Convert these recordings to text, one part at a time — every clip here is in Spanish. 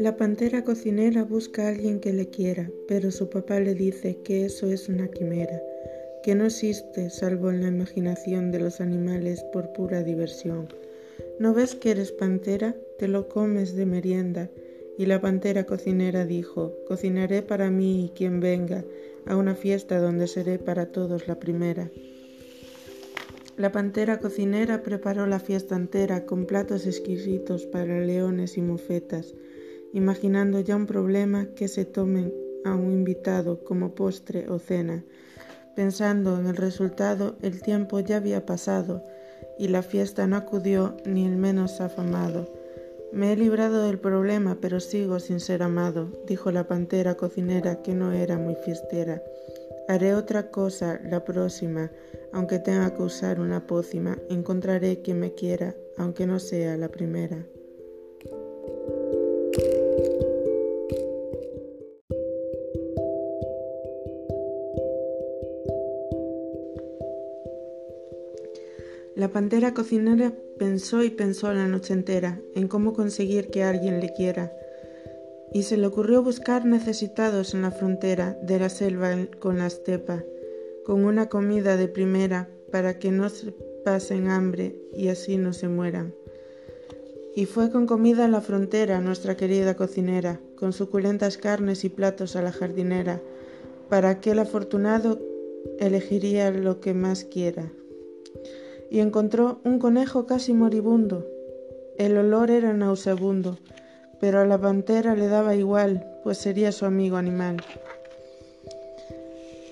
La pantera cocinera busca a alguien que le quiera, pero su papá le dice que eso es una quimera, que no existe salvo en la imaginación de los animales por pura diversión. ¿No ves que eres pantera? Te lo comes de merienda. Y la pantera cocinera dijo, cocinaré para mí y quien venga a una fiesta donde seré para todos la primera. La pantera cocinera preparó la fiesta entera con platos exquisitos para leones y mofetas imaginando ya un problema que se tomen a un invitado como postre o cena. Pensando en el resultado, el tiempo ya había pasado y la fiesta no acudió ni el menos afamado. Me he librado del problema, pero sigo sin ser amado, dijo la pantera cocinera que no era muy fiestera. Haré otra cosa la próxima, aunque tenga que usar una pócima, encontraré quien me quiera, aunque no sea la primera. La pantera cocinera pensó y pensó la noche entera en cómo conseguir que alguien le quiera, y se le ocurrió buscar necesitados en la frontera de la selva con la estepa, con una comida de primera para que no se pasen hambre y así no se mueran. Y fue con comida a la frontera nuestra querida cocinera, con suculentas carnes y platos a la jardinera, para aquel afortunado elegiría lo que más quiera y encontró un conejo casi moribundo. El olor era nauseabundo, pero a la pantera le daba igual, pues sería su amigo animal.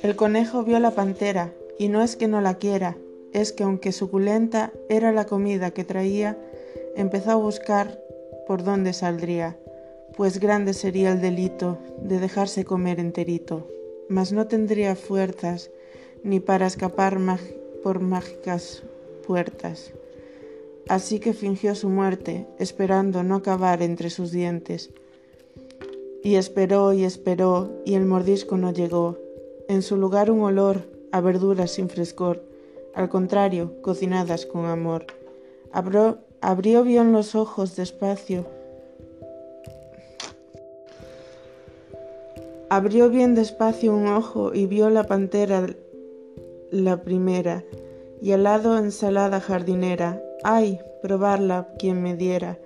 El conejo vio a la pantera, y no es que no la quiera, es que aunque suculenta era la comida que traía, empezó a buscar por dónde saldría, pues grande sería el delito de dejarse comer enterito, mas no tendría fuerzas ni para escapar por mágicas Así que fingió su muerte, esperando no acabar entre sus dientes. Y esperó y esperó, y el mordisco no llegó. En su lugar un olor a verduras sin frescor, al contrario, cocinadas con amor. Abrió bien los ojos despacio. Abrió bien despacio un ojo y vio la pantera la primera y al lado ensalada jardinera. ¡Ay! probarla quien me diera.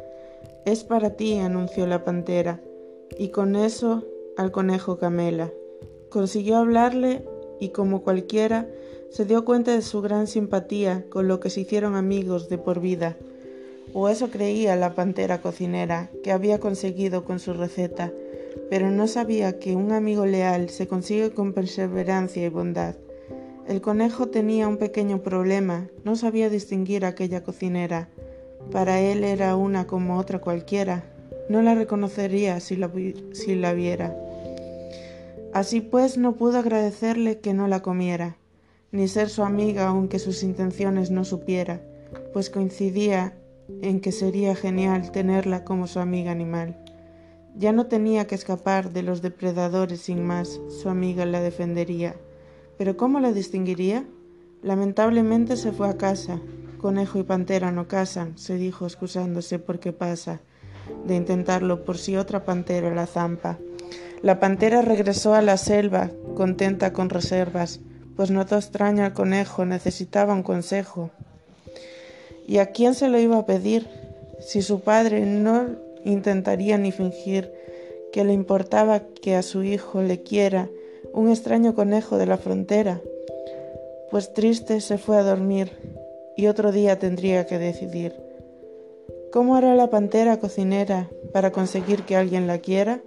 Es para ti, anunció la pantera, y con eso al conejo Camela. Consiguió hablarle y como cualquiera se dio cuenta de su gran simpatía con lo que se hicieron amigos de por vida. O eso creía la pantera cocinera que había conseguido con su receta, pero no sabía que un amigo leal se consigue con perseverancia y bondad. El conejo tenía un pequeño problema, no sabía distinguir a aquella cocinera. Para él era una como otra cualquiera, no la reconocería si la, si la viera. Así pues no pudo agradecerle que no la comiera, ni ser su amiga aunque sus intenciones no supiera, pues coincidía en que sería genial tenerla como su amiga animal. Ya no tenía que escapar de los depredadores sin más, su amiga la defendería. Pero ¿cómo la distinguiría? Lamentablemente se fue a casa. Conejo y pantera no casan, se dijo excusándose porque pasa de intentarlo por si otra pantera la zampa. La pantera regresó a la selva, contenta con reservas, pues notó extraño al conejo, necesitaba un consejo. ¿Y a quién se lo iba a pedir? Si su padre no intentaría ni fingir que le importaba que a su hijo le quiera un extraño conejo de la frontera, pues triste se fue a dormir y otro día tendría que decidir. ¿Cómo hará la pantera cocinera para conseguir que alguien la quiera?